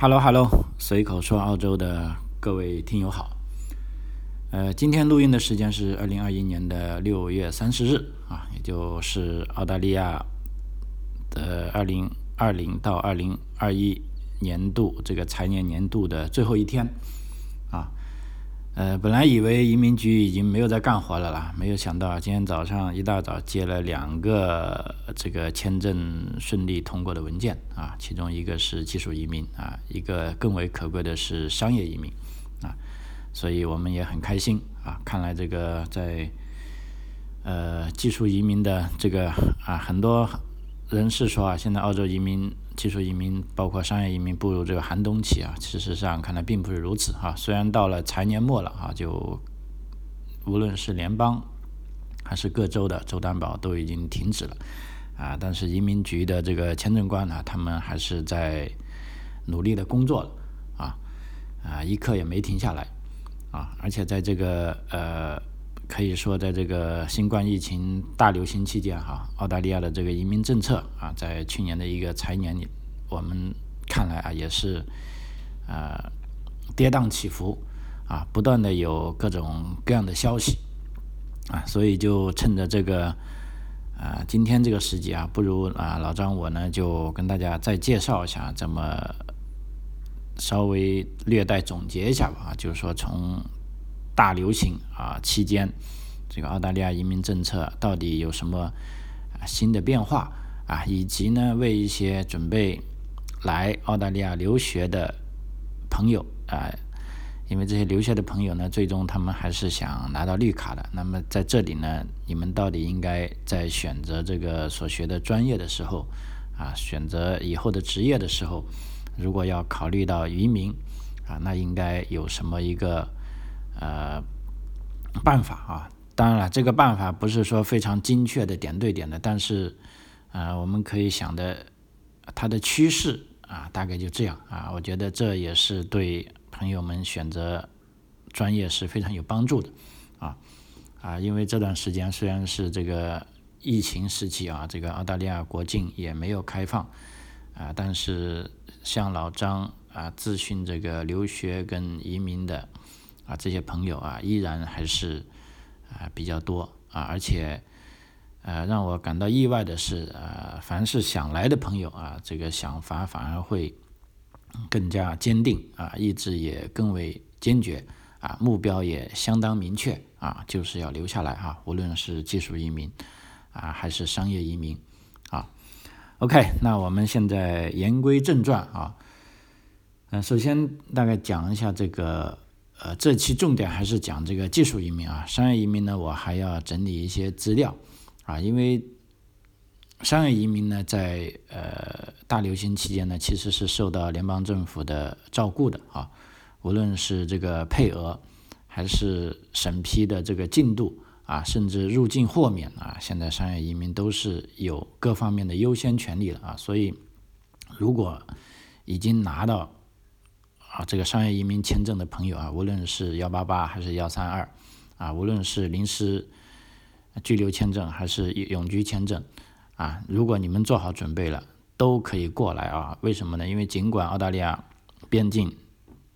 Hello Hello，随口说澳洲的各位听友好。呃，今天录音的时间是二零二一年的六月三十日啊，也就是澳大利亚的二零二零到二零二一年度这个财年年度的最后一天。呃，本来以为移民局已经没有在干活了啦，没有想到今天早上一大早接了两个这个签证顺利通过的文件啊，其中一个是技术移民啊，一个更为可贵的是商业移民啊，所以我们也很开心啊。看来这个在呃技术移民的这个啊，很多人是说啊，现在澳洲移民。技术移民包括商业移民步入这个寒冬期啊，事实上看来并不是如此哈。虽然到了财年末了啊，就无论是联邦还是各州的州担保都已经停止了啊，但是移民局的这个签证官呢，他们还是在努力的工作了啊啊，一刻也没停下来啊，而且在这个呃。可以说，在这个新冠疫情大流行期间，哈，澳大利亚的这个移民政策啊，在去年的一个财年里，我们看来啊，也是呃跌宕起伏啊，不断的有各种各样的消息啊，所以就趁着这个啊今天这个时机啊，不如啊老张我呢就跟大家再介绍一下，怎么稍微略带总结一下吧，就是说从。大流行啊期间，这个澳大利亚移民政策到底有什么新的变化啊？以及呢，为一些准备来澳大利亚留学的朋友啊，因为这些留学的朋友呢，最终他们还是想拿到绿卡的。那么在这里呢，你们到底应该在选择这个所学的专业的时候啊，选择以后的职业的时候，如果要考虑到移民啊，那应该有什么一个？呃，办法啊，当然了，这个办法不是说非常精确的点对点的，但是，呃，我们可以想的，它的趋势啊，大概就这样啊。我觉得这也是对朋友们选择专业是非常有帮助的啊啊，因为这段时间虽然是这个疫情时期啊，这个澳大利亚国境也没有开放啊，但是像老张啊，咨询这个留学跟移民的。啊，这些朋友啊，依然还是啊比较多啊，而且呃让我感到意外的是，呃，凡是想来的朋友啊，这个想法反而会更加坚定啊，意志也更为坚决啊，目标也相当明确啊，就是要留下来哈，无论是技术移民啊，还是商业移民啊。OK，那我们现在言归正传啊，嗯，首先大概讲一下这个。呃，这期重点还是讲这个技术移民啊，商业移民呢，我还要整理一些资料。啊，因为商业移民呢，在呃大流行期间呢，其实是受到联邦政府的照顾的。啊，无论是这个配额，还是审批的这个进度啊，甚至入境豁免啊，现在商业移民都是有各方面的优先权利了。啊，所以如果已经拿到。啊，这个商业移民签证的朋友啊，无论是幺八八还是幺三二，啊，无论是临时居留签证还是永居签证，啊，如果你们做好准备了，都可以过来啊。为什么呢？因为尽管澳大利亚边境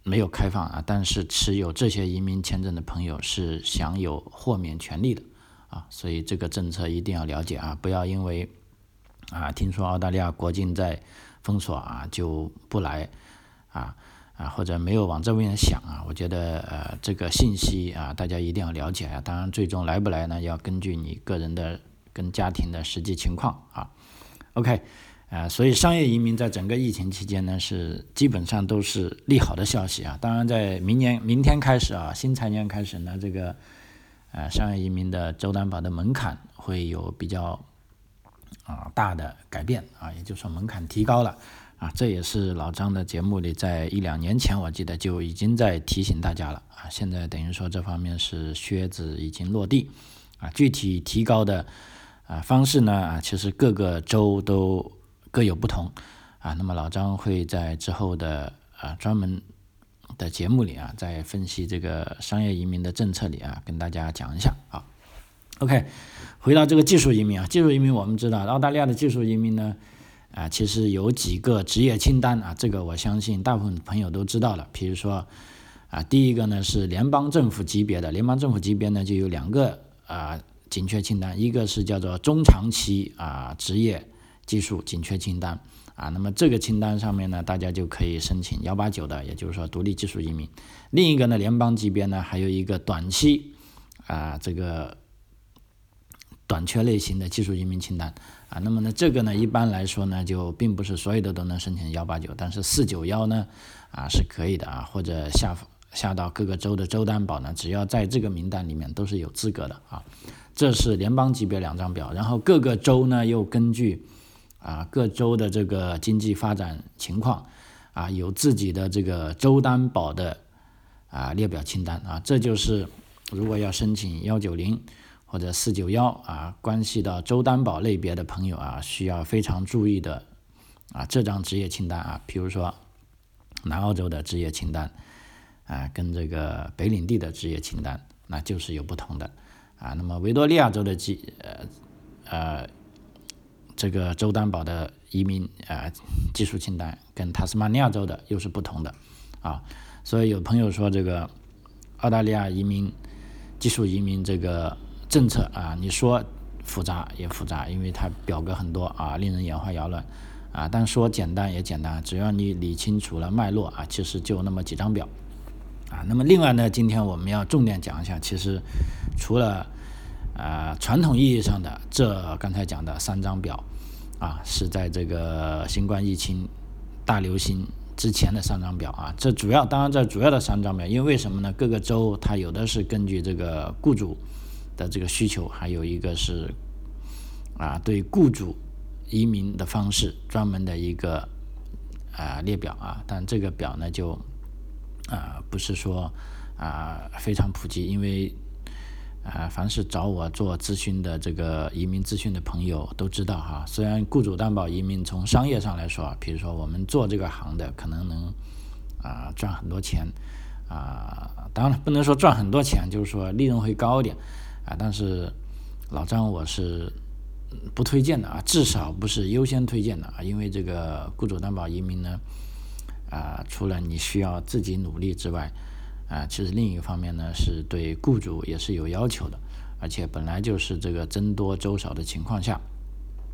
没有开放啊，但是持有这些移民签证的朋友是享有豁免权利的啊。所以这个政策一定要了解啊，不要因为啊听说澳大利亚国境在封锁啊就不来啊。啊，或者没有往这边想啊，我觉得呃，这个信息啊，大家一定要了解啊。当然，最终来不来呢，要根据你个人的跟家庭的实际情况啊。OK，啊，所以商业移民在整个疫情期间呢，是基本上都是利好的消息啊。当然，在明年明天开始啊，新财年开始呢，这个呃商业移民的州担保的门槛会有比较啊大的改变啊，也就是说门槛提高了。啊，这也是老张的节目里，在一两年前我记得就已经在提醒大家了啊。现在等于说这方面是靴子已经落地啊。具体提高的啊方式呢啊，其实各个州都各有不同啊。那么老张会在之后的啊专门的节目里啊，在分析这个商业移民的政策里啊，跟大家讲一下啊。OK，回到这个技术移民啊，技术移民我们知道澳大利亚的技术移民呢。啊，其实有几个职业清单啊，这个我相信大部分朋友都知道了。比如说啊，第一个呢是联邦政府级别的，联邦政府级别呢就有两个啊紧缺清单，一个是叫做中长期啊职业技术紧缺清单啊，那么这个清单上面呢，大家就可以申请幺八九的，也就是说独立技术移民。另一个呢，联邦级别呢还有一个短期啊这个短缺类型的技术移民清单。啊，那么呢，这个呢，一般来说呢，就并不是所有的都能申请幺八九，但是四九幺呢，啊是可以的啊，或者下下到各个州的州担保呢，只要在这个名单里面都是有资格的啊。这是联邦级别两张表，然后各个州呢又根据啊各州的这个经济发展情况啊，有自己的这个州担保的啊列表清单啊，这就是如果要申请幺九零。或者四九幺啊，关系到州担保类别的朋友啊，需要非常注意的啊，这张职业清单啊，比如说南澳洲的职业清单啊，跟这个北领地的职业清单，那就是有不同的啊。那么维多利亚州的技呃呃这个州担保的移民啊技术清单，跟塔斯马尼亚州的又是不同的啊。所以有朋友说这个澳大利亚移民技术移民这个。政策啊，你说复杂也复杂，因为它表格很多啊，令人眼花缭乱啊。但说简单也简单，只要你理清楚了脉络啊，其实就那么几张表啊。那么另外呢，今天我们要重点讲一下，其实除了啊传统意义上的这刚才讲的三张表啊，是在这个新冠疫情大流行之前的三张表啊。这主要当然这主要的三张表，因为为什么呢？各个州它有的是根据这个雇主。的这个需求，还有一个是啊，对雇主移民的方式专门的一个啊列表啊，但这个表呢就啊不是说啊非常普及，因为啊凡是找我做咨询的这个移民咨询的朋友都知道哈，虽然雇主担保移民从商业上来说，比如说我们做这个行的可能能啊赚很多钱。啊，当然不能说赚很多钱，就是说利润会高一点。啊，但是老张我是不推荐的啊，至少不是优先推荐的啊，因为这个雇主担保移民呢，啊，除了你需要自己努力之外，啊，其实另一方面呢，是对雇主也是有要求的，而且本来就是这个增多周少的情况下，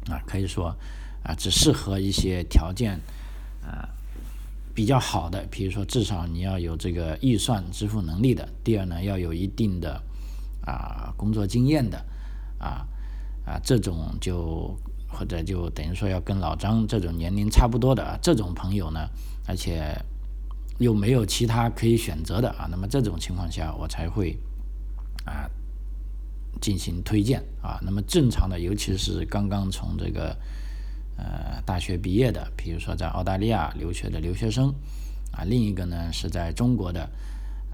啊，可以说啊，只适合一些条件啊比较好的，比如说至少你要有这个预算支付能力的，第二呢，要有一定的。啊，工作经验的，啊啊，这种就或者就等于说要跟老张这种年龄差不多的啊，这种朋友呢，而且又没有其他可以选择的啊，那么这种情况下我才会啊进行推荐啊。那么正常的，尤其是刚刚从这个呃大学毕业的，比如说在澳大利亚留学的留学生啊，另一个呢是在中国的。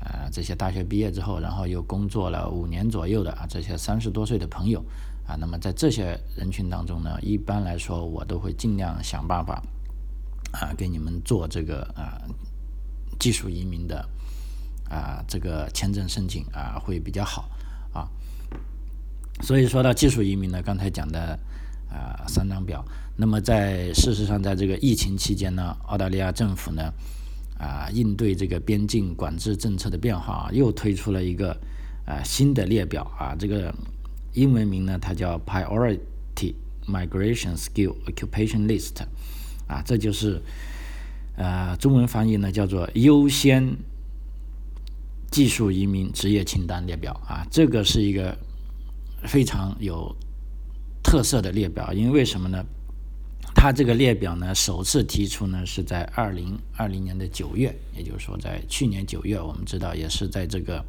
啊，这些大学毕业之后，然后又工作了五年左右的啊，这些三十多岁的朋友啊，那么在这些人群当中呢，一般来说我都会尽量想办法啊，给你们做这个啊技术移民的啊这个签证申请啊会比较好啊。所以说到技术移民呢，刚才讲的啊三张表，那么在事实上，在这个疫情期间呢，澳大利亚政府呢。啊，应对这个边境管制政策的变化啊，又推出了一个啊新的列表啊，这个英文名呢，它叫 Priority Migration Skill Occupation List，啊，这就是呃中文翻译呢叫做优先技术移民职业清单列表啊，这个是一个非常有特色的列表，因为为什么呢？它这个列表呢，首次提出呢是在二零二零年的九月，也就是说在去年九月，我们知道也是在这个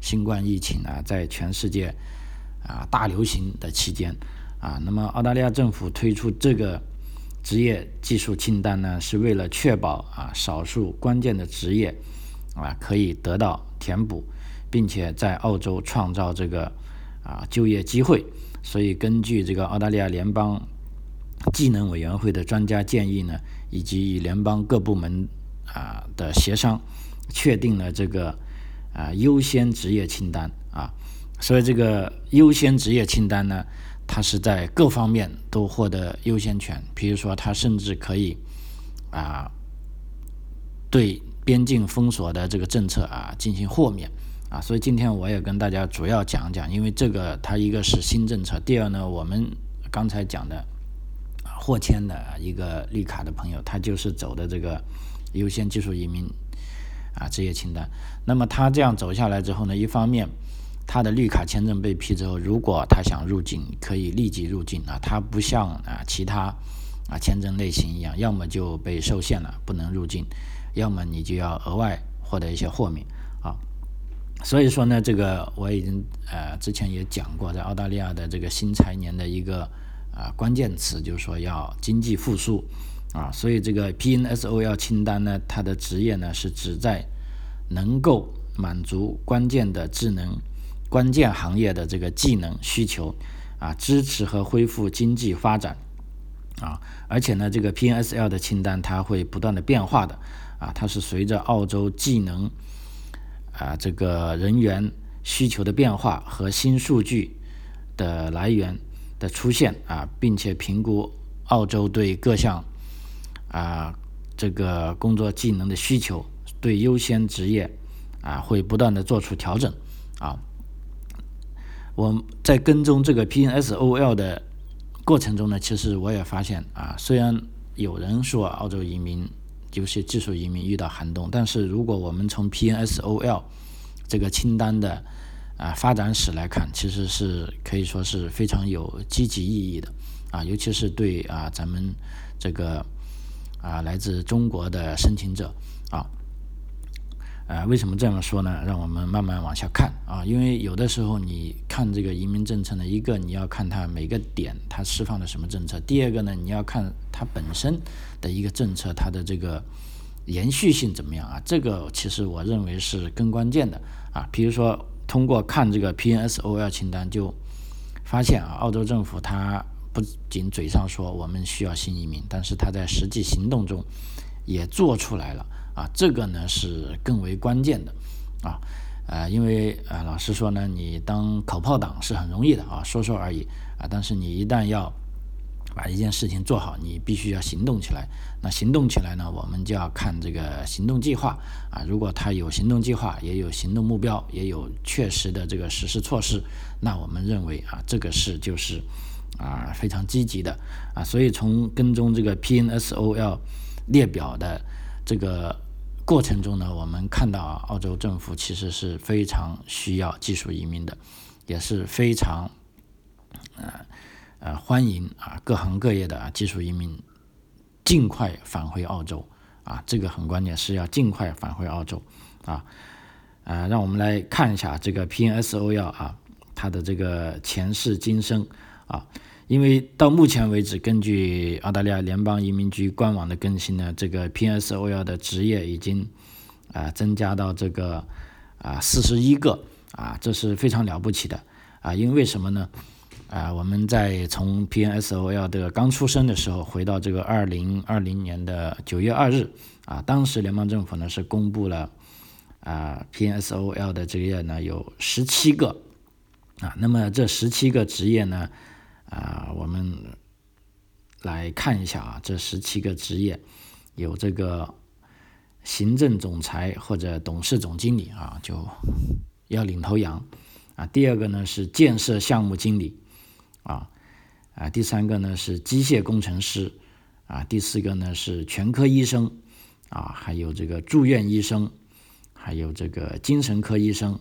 新冠疫情啊，在全世界啊大流行的期间啊，那么澳大利亚政府推出这个职业技术清单呢，是为了确保啊少数关键的职业啊可以得到填补，并且在澳洲创造这个啊就业机会，所以根据这个澳大利亚联邦。技能委员会的专家建议呢，以及与联邦各部门啊的协商，确定了这个啊优先职业清单啊。所以这个优先职业清单呢，它是在各方面都获得优先权，比如说它甚至可以啊对边境封锁的这个政策啊进行豁免啊，所以今天我也跟大家主要讲讲，因为这个它一个是新政策，第二呢，我们刚才讲的获签的一个绿卡的朋友，他就是走的这个优先技术移民啊职业清单，那么他这样走下来之后呢，一方面。他的绿卡签证被批之后，如果他想入境，可以立即入境啊。他不像啊其他啊签证类型一样，要么就被受限了，不能入境；要么你就要额外获得一些豁免啊。所以说呢，这个我已经呃之前也讲过，在澳大利亚的这个新财年的一个啊关键词，就是说要经济复苏啊。所以这个 PNSO 要清单呢，它的职业呢是指在能够满足关键的智能。关键行业的这个技能需求啊，支持和恢复经济发展啊，而且呢，这个 PNSL 的清单它会不断的变化的啊，它是随着澳洲技能啊这个人员需求的变化和新数据的来源的出现啊，并且评估澳洲对各项啊这个工作技能的需求，对优先职业啊会不断的做出调整啊。我在跟踪这个 PNSOL 的过程中呢，其实我也发现啊，虽然有人说澳洲移民有些技术移民遇到寒冬，但是如果我们从 PNSOL 这个清单的啊发展史来看，其实是可以说是非常有积极意义的啊，尤其是对啊咱们这个啊来自中国的申请者啊。呃，为什么这样说呢？让我们慢慢往下看啊，因为有的时候你看这个移民政策呢，一个你要看它每个点它释放的什么政策，第二个呢，你要看它本身的一个政策它的这个延续性怎么样啊？这个其实我认为是更关键的啊。比如说，通过看这个 PNSOL 清单，就发现啊，澳洲政府它不仅嘴上说我们需要新移民，但是它在实际行动中也做出来了。啊，这个呢是更为关键的，啊，呃，因为啊，老实说呢，你当口炮党是很容易的啊，说说而已啊，但是你一旦要把一件事情做好，你必须要行动起来。那行动起来呢，我们就要看这个行动计划啊，如果他有行动计划，也有行动目标，也有确实的这个实施措施，那我们认为啊，这个事就是啊非常积极的啊，所以从跟踪这个 PNSOL 列表的这个。过程中呢，我们看到啊，澳洲政府其实是非常需要技术移民的，也是非常啊呃欢迎啊各行各业的啊技术移民尽快返回澳洲啊，这个很关键，是要尽快返回澳洲啊。啊，让我们来看一下这个 PNSO 要啊，它的这个前世今生啊。因为到目前为止，根据澳大利亚联邦移民局官网的更新呢，这个 PNSO 要的职业已经啊增加到这个啊四十一个啊，这是非常了不起的啊！因为什么呢？啊，我们在从 PNSOL 的刚出生的时候，回到这个二零二零年的九月二日啊，当时联邦政府呢是公布了啊 PNSOL 的职业呢有十七个啊，那么这十七个职业呢？啊，我们来看一下啊，这十七个职业有这个行政总裁或者董事总经理啊，就要领头羊啊。第二个呢是建设项目经理啊啊，第三个呢是机械工程师啊，第四个呢是全科医生啊，还有这个住院医生，还有这个精神科医生，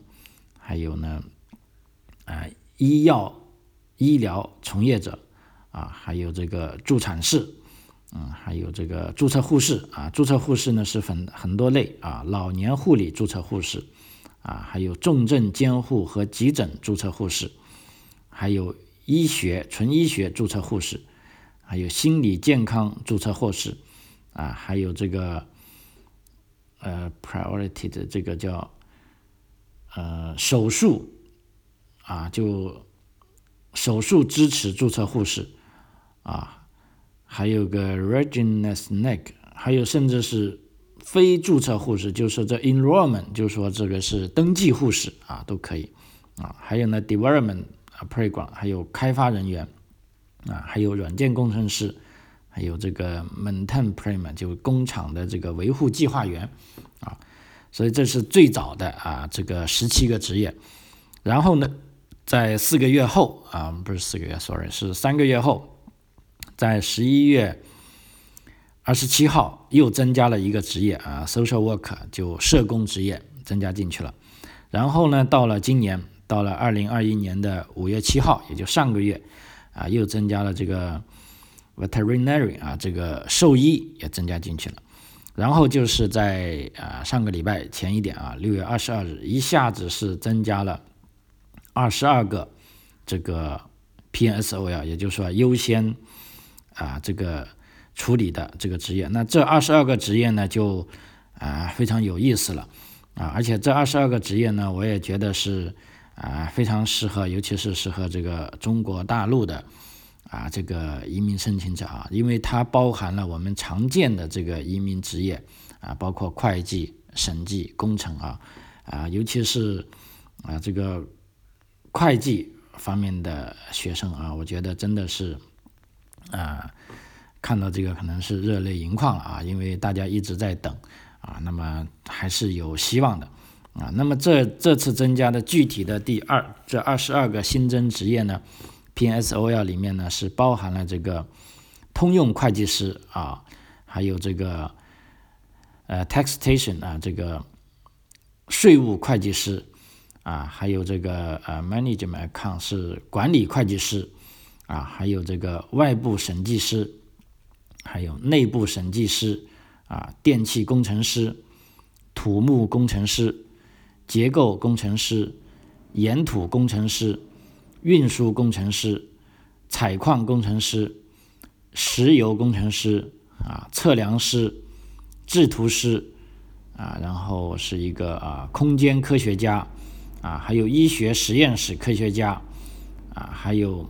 还有呢啊医药。医疗从业者啊，还有这个助产士，嗯，还有这个注册护士啊。注册护士呢是分很多类啊，老年护理注册护士啊，还有重症监护和急诊注册护士，还有医学纯医学注册护士，还有心理健康注册护士啊，还有这个呃 priority 的这个叫呃手术啊就。手术支持注册护士，啊，还有个 readiness neck，还有甚至是非注册护士，就是这 enrollment，就是说这个是登记护士啊，都可以啊。还有呢 development program，还有开发人员啊，还有软件工程师，还有这个 maintain plan 就工厂的这个维护计划员啊，所以这是最早的啊这个十七个职业。然后呢，在四个月后啊，不是四个月，sorry，是三个月后，在十一月二十七号又增加了一个职业啊，social Work 就社工职业增加进去了。然后呢，到了今年，到了二零二一年的五月七号，也就上个月啊，又增加了这个 veterinary 啊，这个兽医也增加进去了。然后就是在啊上个礼拜前一点啊，六月二十二日，一下子是增加了。二十二个这个 PNSOL，也就是说优先啊这个处理的这个职业，那这二十二个职业呢就啊非常有意思了啊，而且这二十二个职业呢，我也觉得是啊非常适合，尤其是适合这个中国大陆的啊这个移民申请者啊，因为它包含了我们常见的这个移民职业啊，包括会计、审计、工程啊啊，尤其是啊这个。会计方面的学生啊，我觉得真的是，啊，看到这个可能是热泪盈眶了啊，因为大家一直在等啊，那么还是有希望的啊。那么这这次增加的具体的第二这二十二个新增职业呢，PSOL 里面呢是包含了这个通用会计师啊，还有这个呃 taxation 啊，这个税务会计师。啊，还有这个呃，management account 是管理会计师，啊，还有这个外部审计师，还有内部审计师，啊，电气工程师、土木工程师、结构工程师、岩土工程师、运输工程师、采矿工程师、石油工程师，啊，测量师、制图师，啊，然后是一个啊，空间科学家。啊，还有医学实验室科学家，啊，还有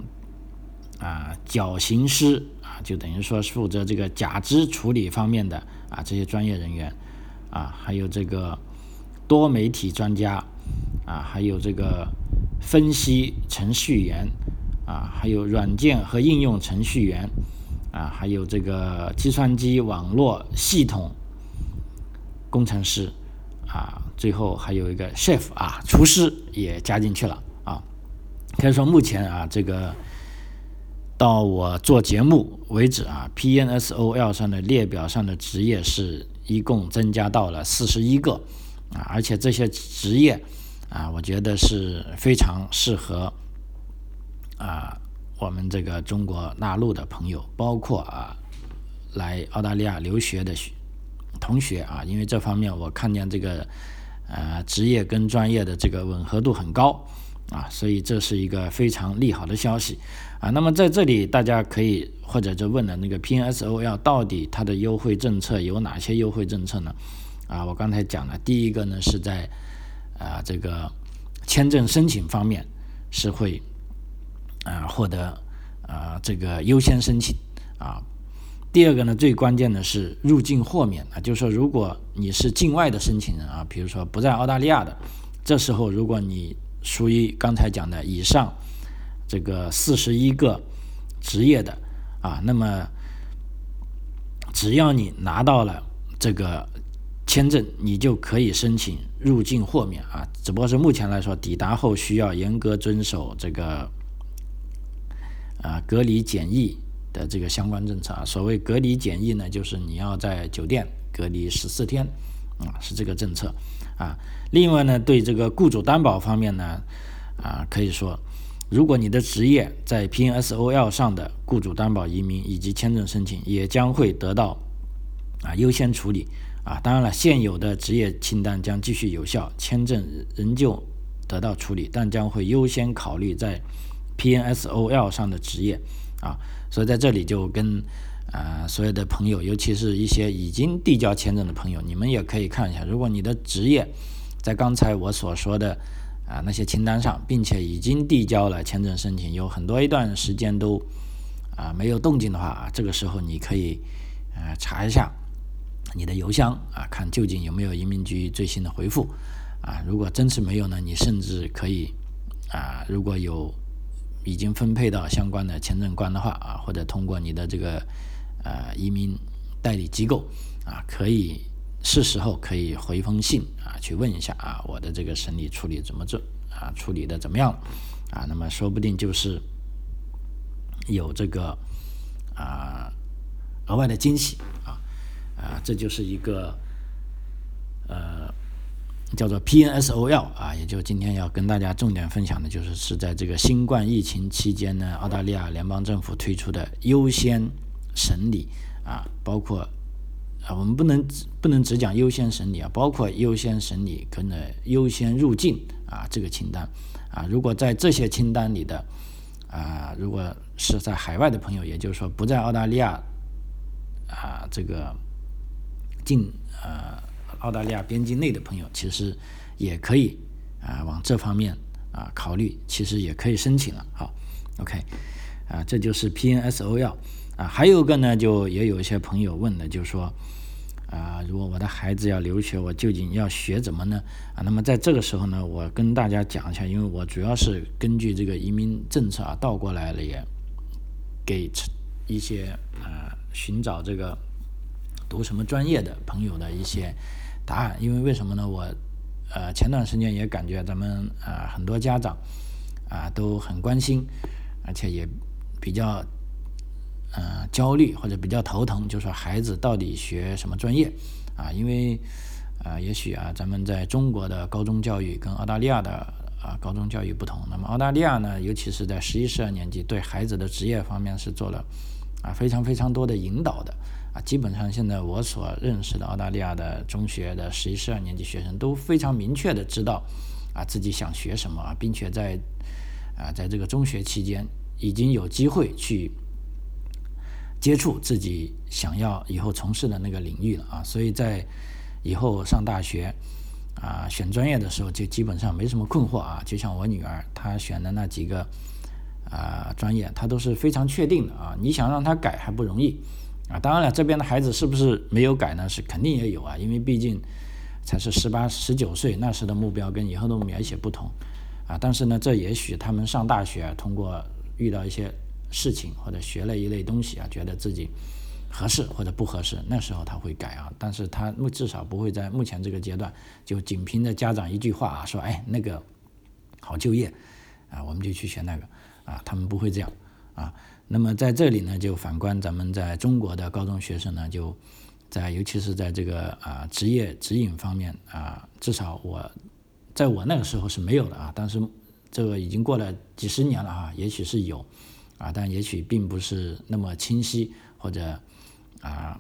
啊绞刑师啊，就等于说负责这个假肢处理方面的啊这些专业人员，啊，还有这个多媒体专家，啊，还有这个分析程序员，啊，还有软件和应用程序员，啊，还有这个计算机网络系统工程师，啊。最后还有一个 chef 啊，厨师也加进去了啊。可以说目前啊，这个到我做节目为止啊，PNSOL 上的列表上的职业是一共增加到了四十一个啊，而且这些职业啊，我觉得是非常适合啊我们这个中国大陆的朋友，包括啊来澳大利亚留学的学同学啊，因为这方面我看见这个。呃，职业跟专业的这个吻合度很高啊，所以这是一个非常利好的消息啊。那么在这里，大家可以或者就问了，那个 PNSOL 到底它的优惠政策有哪些优惠政策呢？啊，我刚才讲了，第一个呢是在啊这个签证申请方面是会啊获得啊这个优先申请啊。第二个呢，最关键的是入境豁免啊，就是说，如果你是境外的申请人啊，比如说不在澳大利亚的，这时候如果你属于刚才讲的以上这个四十一个职业的啊，那么只要你拿到了这个签证，你就可以申请入境豁免啊。只不过是目前来说，抵达后需要严格遵守这个啊隔离检疫。的这个相关政策啊，所谓隔离检疫呢，就是你要在酒店隔离十四天，啊，是这个政策啊。另外呢，对这个雇主担保方面呢，啊，可以说，如果你的职业在 PNSOL 上的雇主担保移民以及签证申请，也将会得到啊优先处理啊。当然了，现有的职业清单将继续有效，签证仍旧得到处理，但将会优先考虑在 PNSOL 上的职业啊。所以在这里就跟啊所有的朋友，尤其是一些已经递交签证的朋友，你们也可以看一下，如果你的职业在刚才我所说的啊那些清单上，并且已经递交了签证申请，有很多一段时间都啊没有动静的话，啊这个时候你可以呃查一下你的邮箱啊，看究竟有没有移民局最新的回复啊。如果真是没有呢，你甚至可以啊，如果有已经分配到相关的签证官的话啊，或者通过你的这个呃移民代理机构啊，可以是时候可以回封信啊，去问一下啊，我的这个审理处理怎么做啊，处理的怎么样啊？那么说不定就是有这个啊额外的惊喜啊，这就是一个呃。叫做 PNSOL 啊，也就今天要跟大家重点分享的，就是是在这个新冠疫情期间呢，澳大利亚联邦政府推出的优先审理啊，包括啊，我们不能不能只讲优先审理啊，包括优先审理跟着优先入境啊这个清单啊，如果在这些清单里的啊，如果是在海外的朋友，也就是说不在澳大利亚啊这个进呃。澳大利亚边境内的朋友，其实也可以啊往这方面啊考虑，其实也可以申请了。好，OK，啊，这就是 PNSOL 啊，还有一个呢，就也有一些朋友问的，就是说啊，如果我的孩子要留学，我究竟要学怎么呢？啊，那么在这个时候呢，我跟大家讲一下，因为我主要是根据这个移民政策啊倒过来了，也给一些啊寻找这个读什么专业的朋友的一些。答案，因为为什么呢？我，呃，前段时间也感觉咱们啊很多家长啊都很关心，而且也比较嗯焦虑或者比较头疼，就说孩子到底学什么专业啊？因为啊，也许啊咱们在中国的高中教育跟澳大利亚的啊高中教育不同，那么澳大利亚呢，尤其是在十一、十二年级，对孩子的职业方面是做了啊非常非常多的引导的。啊，基本上现在我所认识的澳大利亚的中学的十一、十二年级学生都非常明确的知道啊自己想学什么，并且在啊在这个中学期间已经有机会去接触自己想要以后从事的那个领域了啊，所以在以后上大学啊选专业的时候就基本上没什么困惑啊，就像我女儿她选的那几个啊专业，她都是非常确定的啊，你想让她改还不容易。啊，当然了，这边的孩子是不是没有改呢？是肯定也有啊，因为毕竟才是十八、十九岁，那时的目标跟以后的目标有些不同啊。但是呢，这也许他们上大学，通过遇到一些事情或者学了一类东西啊，觉得自己合适或者不合适，那时候他会改啊。但是他目至少不会在目前这个阶段就仅凭着家长一句话啊说，哎，那个好就业啊，我们就去学那个啊，他们不会这样啊。那么在这里呢，就反观咱们在中国的高中学生呢，就在尤其是在这个啊职业指引方面啊，至少我在我那个时候是没有的啊，但是这个已经过了几十年了啊，也许是有啊，但也许并不是那么清晰或者啊，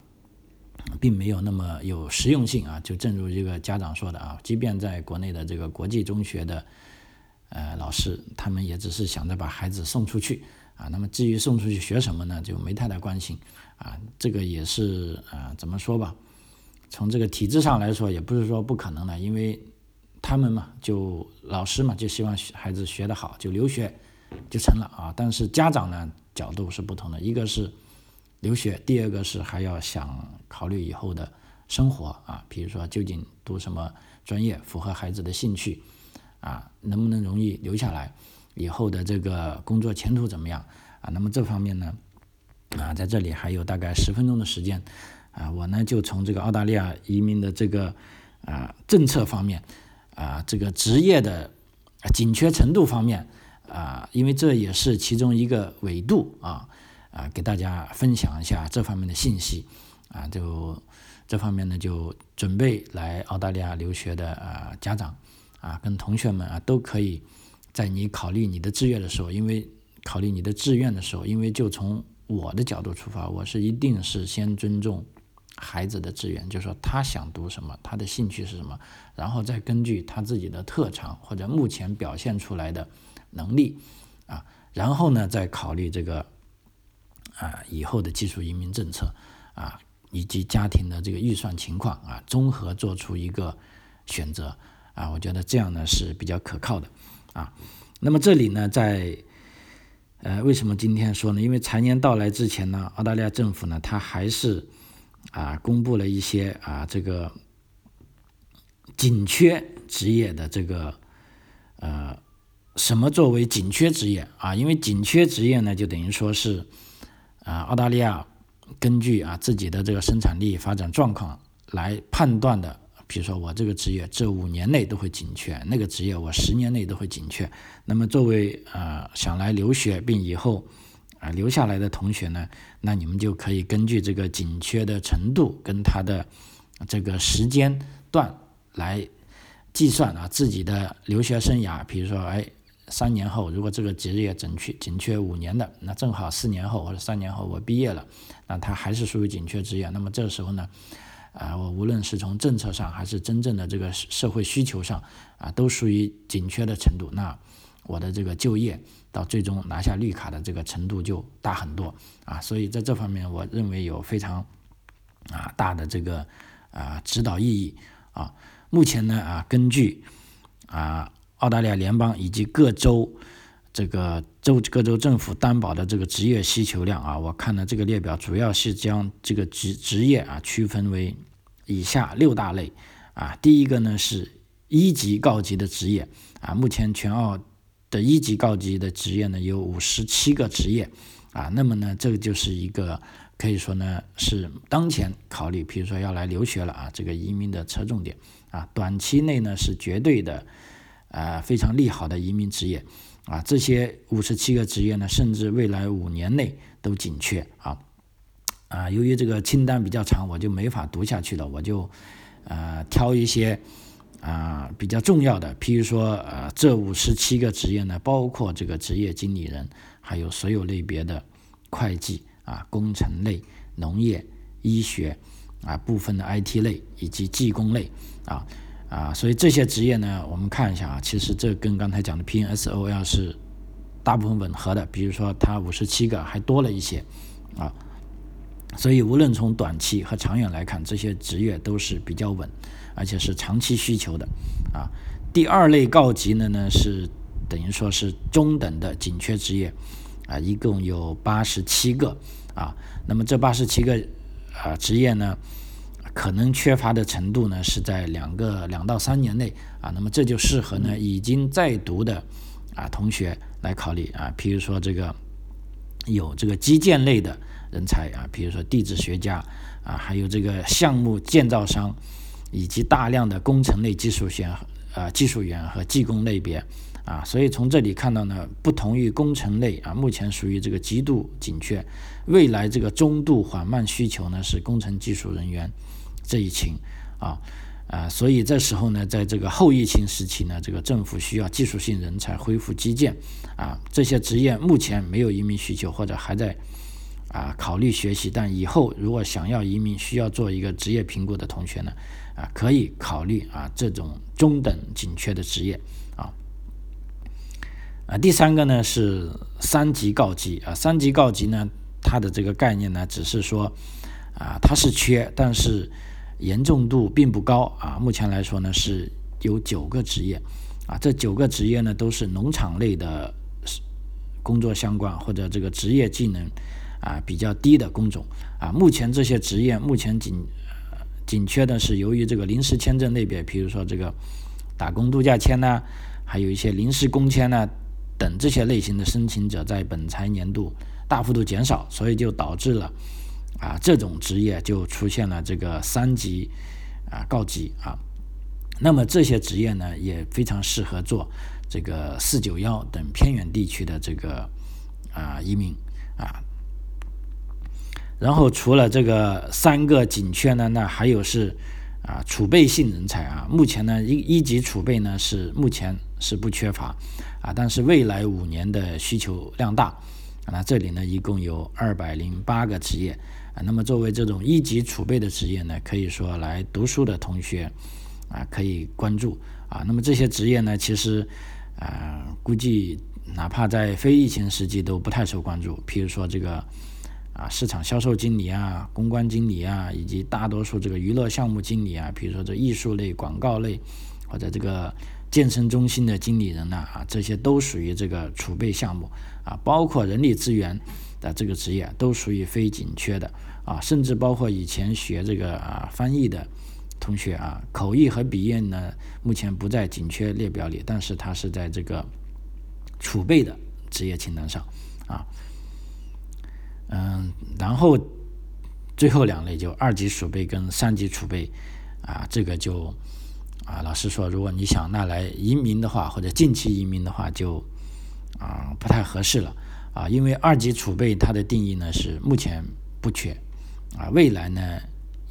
并没有那么有实用性啊。就正如这个家长说的啊，即便在国内的这个国际中学的呃老师，他们也只是想着把孩子送出去。啊，那么至于送出去学什么呢，就没太大关心，啊，这个也是啊，怎么说吧，从这个体制上来说，也不是说不可能的，因为他们嘛，就老师嘛，就希望孩子学得好，就留学就成了啊。但是家长呢，角度是不同的，一个是留学，第二个是还要想考虑以后的生活啊，比如说究竟读什么专业符合孩子的兴趣，啊，能不能容易留下来。以后的这个工作前途怎么样啊？那么这方面呢，啊，在这里还有大概十分钟的时间，啊，我呢就从这个澳大利亚移民的这个啊政策方面，啊，这个职业的紧缺程度方面，啊，因为这也是其中一个维度啊，啊，给大家分享一下这方面的信息，啊，就这方面呢就准备来澳大利亚留学的啊家长啊跟同学们啊都可以。在你考虑你的志愿的时候，因为考虑你的志愿的时候，因为就从我的角度出发，我是一定是先尊重孩子的志愿，就是说他想读什么，他的兴趣是什么，然后再根据他自己的特长或者目前表现出来的能力啊，然后呢再考虑这个啊以后的技术移民政策啊以及家庭的这个预算情况啊，综合做出一个选择啊，我觉得这样呢是比较可靠的。啊，那么这里呢，在呃，为什么今天说呢？因为财年到来之前呢，澳大利亚政府呢，它还是啊，公布了一些啊，这个紧缺职业的这个呃什么作为紧缺职业啊？因为紧缺职业呢，就等于说是啊，澳大利亚根据啊自己的这个生产力发展状况来判断的。比如说我这个职业这五年内都会紧缺，那个职业我十年内都会紧缺。那么作为呃想来留学并以后啊留下来的同学呢，那你们就可以根据这个紧缺的程度跟他的这个时间段来计算啊自己的留学生涯。比如说哎。三年后，如果这个职业紧缺紧缺五年的，那正好四年后或者三年后我毕业了，那他还是属于紧缺职业。那么这时候呢，啊，我无论是从政策上还是真正的这个社会需求上，啊，都属于紧缺的程度。那我的这个就业到最终拿下绿卡的这个程度就大很多啊。所以在这方面，我认为有非常啊大的这个啊指导意义啊。目前呢啊，根据啊。澳大利亚联邦以及各州这个州各州政府担保的这个职业需求量啊，我看了这个列表，主要是将这个职职业啊区分为以下六大类啊。第一个呢是一级高级的职业啊，目前全澳的一级高级的职业呢有五十七个职业啊，那么呢这个就是一个可以说呢是当前考虑，比如说要来留学了啊，这个移民的侧重点啊，短期内呢是绝对的。啊，非常利好的移民职业，啊，这些五十七个职业呢，甚至未来五年内都紧缺啊，啊，由于这个清单比较长，我就没法读下去了，我就呃挑一些啊比较重要的，譬如说呃这五十七个职业呢，包括这个职业经理人，还有所有类别的会计啊、工程类、农业、医学啊、部分的 IT 类以及技工类啊。啊，所以这些职业呢，我们看一下啊，其实这跟刚才讲的 PNSOL 是大部分吻合的，比如说它五十七个还多了一些啊，所以无论从短期和长远来看，这些职业都是比较稳，而且是长期需求的啊。第二类告急的呢是等于说是中等的紧缺职业啊，一共有八十七个啊，那么这八十七个啊职业呢？可能缺乏的程度呢是在两个两到三年内啊，那么这就适合呢已经在读的啊同学来考虑啊，譬如说这个有这个基建类的人才啊，比如说地质学家啊，还有这个项目建造商，以及大量的工程类技术员啊技术员和技工类别啊，所以从这里看到呢，不同于工程类啊，目前属于这个极度紧缺，未来这个中度缓慢需求呢是工程技术人员。这一群啊啊，所以这时候呢，在这个后疫情时期呢，这个政府需要技术性人才恢复基建啊，这些职业目前没有移民需求或者还在啊考虑学习，但以后如果想要移民需要做一个职业评估的同学呢啊，可以考虑啊这种中等紧缺的职业啊。啊，第三个呢是三级告急啊，三级告急呢，它的这个概念呢，只是说啊它是缺，但是严重度并不高啊，目前来说呢是有九个职业，啊，这九个职业呢都是农场类的工作相关或者这个职业技能啊比较低的工种啊，目前这些职业目前紧紧缺的是由于这个临时签证类别，比如说这个打工度假签呐，还有一些临时工签呐等这些类型的申请者在本财年度大幅度减少，所以就导致了。啊，这种职业就出现了这个三级啊告急啊，那么这些职业呢也非常适合做这个四九幺等偏远地区的这个啊移民啊。然后除了这个三个紧缺呢，那还有是啊储备性人才啊，目前呢一一级储备呢是目前是不缺乏啊，但是未来五年的需求量大。那这里呢一共有二百零八个职业。啊，那么作为这种一级储备的职业呢，可以说来读书的同学啊可以关注啊。那么这些职业呢，其实啊估计哪怕在非疫情时期都不太受关注。譬如说这个啊市场销售经理啊、公关经理啊，以及大多数这个娱乐项目经理啊，比如说这艺术类、广告类或者这个健身中心的经理人呢啊，这些都属于这个储备项目啊，包括人力资源。的这个职业都属于非紧缺的啊，甚至包括以前学这个啊翻译的同学啊，口译和笔译呢，目前不在紧缺列表里，但是它是在这个储备的职业清单上啊。嗯，然后最后两类就二级储备跟三级储备啊，这个就啊，老师说，如果你想拿来移民的话，或者近期移民的话，就啊不太合适了啊，因为二级储备它的定义呢是目前不缺啊，未来呢。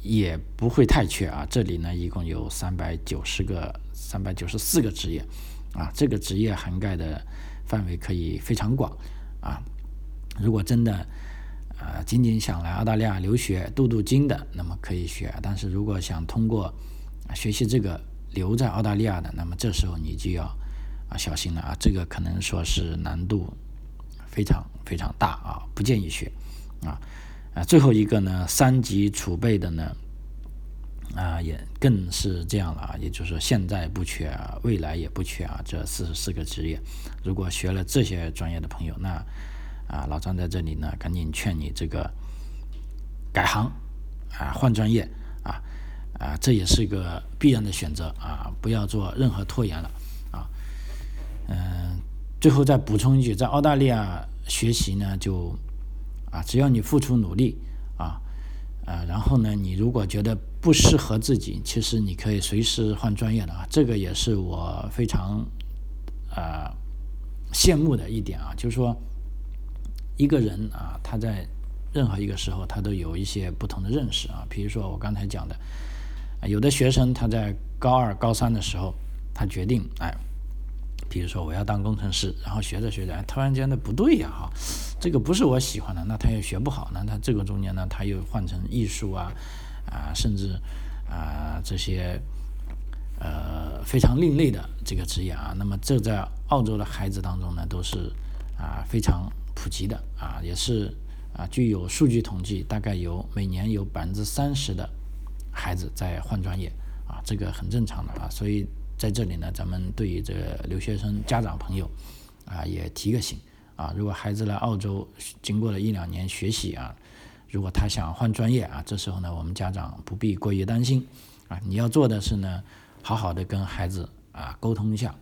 也不会太缺啊，这里呢一共有三百九十个、三百九十四个职业，啊，这个职业涵盖的范围可以非常广啊。如果真的呃仅仅想来澳大利亚留学镀镀金的，那么可以学；但是如果想通过学习这个留在澳大利亚的，那么这时候你就要啊小心了啊，这个可能说是难度非常非常大啊，不建议学啊。啊，最后一个呢，三级储备的呢，啊，也更是这样了啊，也就是说现在不缺啊，未来也不缺啊，这四十四个职业，如果学了这些专业的朋友，那啊，老张在这里呢，赶紧劝你这个改行啊，换专业啊，啊，这也是一个必然的选择啊，不要做任何拖延了啊，嗯，最后再补充一句，在澳大利亚学习呢，就。啊，只要你付出努力，啊，呃，然后呢，你如果觉得不适合自己，其实你可以随时换专业的啊。这个也是我非常啊羡慕的一点啊，就是说一个人啊，他在任何一个时候，他都有一些不同的认识啊。比如说我刚才讲的，啊有的学生他在高二、高三的时候，他决定哎。比如说我要当工程师，然后学着学着，突然间的不对呀，哈，这个不是我喜欢的，那他也学不好呢，那这个中间呢，他又换成艺术啊，啊，甚至啊这些呃非常另类的这个职业啊，那么这在澳洲的孩子当中呢，都是啊非常普及的啊，也是啊具有数据统计，大概有每年有百分之三十的孩子在换专业啊，这个很正常的啊，所以。在这里呢，咱们对于这个留学生家长朋友啊，也提个醒啊，如果孩子来澳洲经过了一两年学习啊，如果他想换专业啊，这时候呢，我们家长不必过于担心啊，你要做的是呢，好好的跟孩子啊沟通一下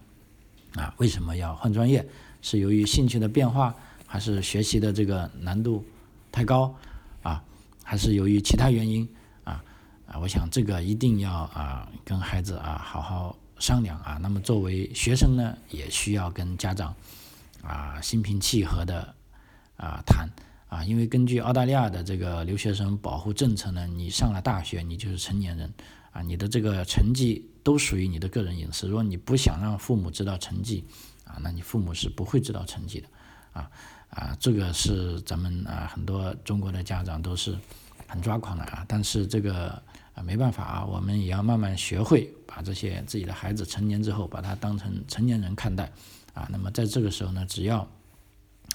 啊，为什么要换专业？是由于兴趣的变化，还是学习的这个难度太高啊，还是由于其他原因啊？啊，我想这个一定要啊跟孩子啊好好。商量啊，那么作为学生呢，也需要跟家长啊心平气和的啊谈啊，因为根据澳大利亚的这个留学生保护政策呢，你上了大学，你就是成年人啊，你的这个成绩都属于你的个人隐私。如果你不想让父母知道成绩啊，那你父母是不会知道成绩的啊啊，这个是咱们啊很多中国的家长都是很抓狂的啊，但是这个。啊，没办法啊，我们也要慢慢学会把这些自己的孩子成年之后，把他当成成年人看待，啊，那么在这个时候呢，只要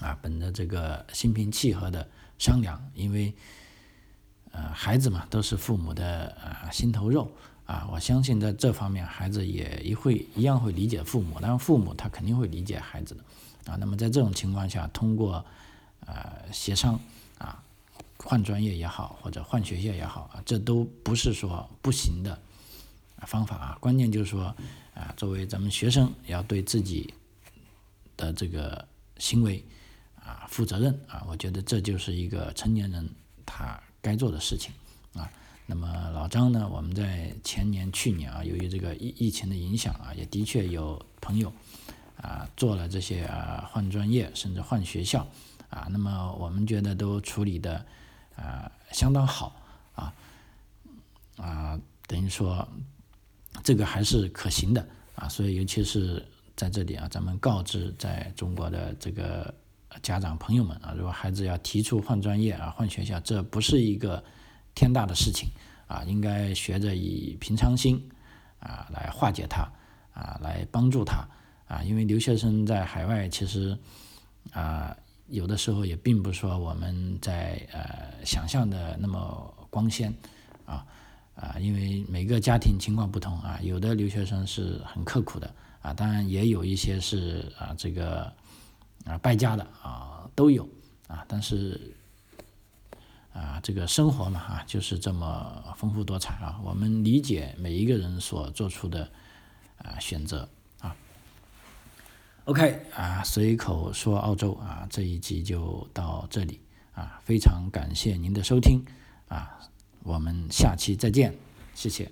啊，本着这个心平气和的商量，因为呃，孩子嘛，都是父母的呃心头肉啊，我相信在这方面，孩子也一会一样会理解父母，当然父母他肯定会理解孩子的，啊，那么在这种情况下，通过呃协商。换专业也好，或者换学校也好啊，这都不是说不行的方法啊。关键就是说啊，作为咱们学生，要对自己的这个行为啊负责任啊。我觉得这就是一个成年人他该做的事情啊。那么老张呢，我们在前年、去年啊，由于这个疫疫情的影响啊，也的确有朋友啊做了这些啊换专业，甚至换学校啊。那么我们觉得都处理的。啊，相当好啊，啊，等于说这个还是可行的啊，所以尤其是在这里啊，咱们告知在中国的这个家长朋友们啊，如果孩子要提出换专业啊、换学校，这不是一个天大的事情啊，应该学着以平常心啊来化解它啊，来帮助他啊，因为留学生在海外其实啊。有的时候也并不是说我们在呃想象的那么光鲜啊啊，因为每个家庭情况不同啊，有的留学生是很刻苦的啊，当然也有一些是啊这个啊败家的啊都有啊，但是啊这个生活嘛啊就是这么丰富多彩啊，我们理解每一个人所做出的啊选择 OK 啊，随口说澳洲啊，这一集就到这里啊，非常感谢您的收听啊，我们下期再见，谢谢。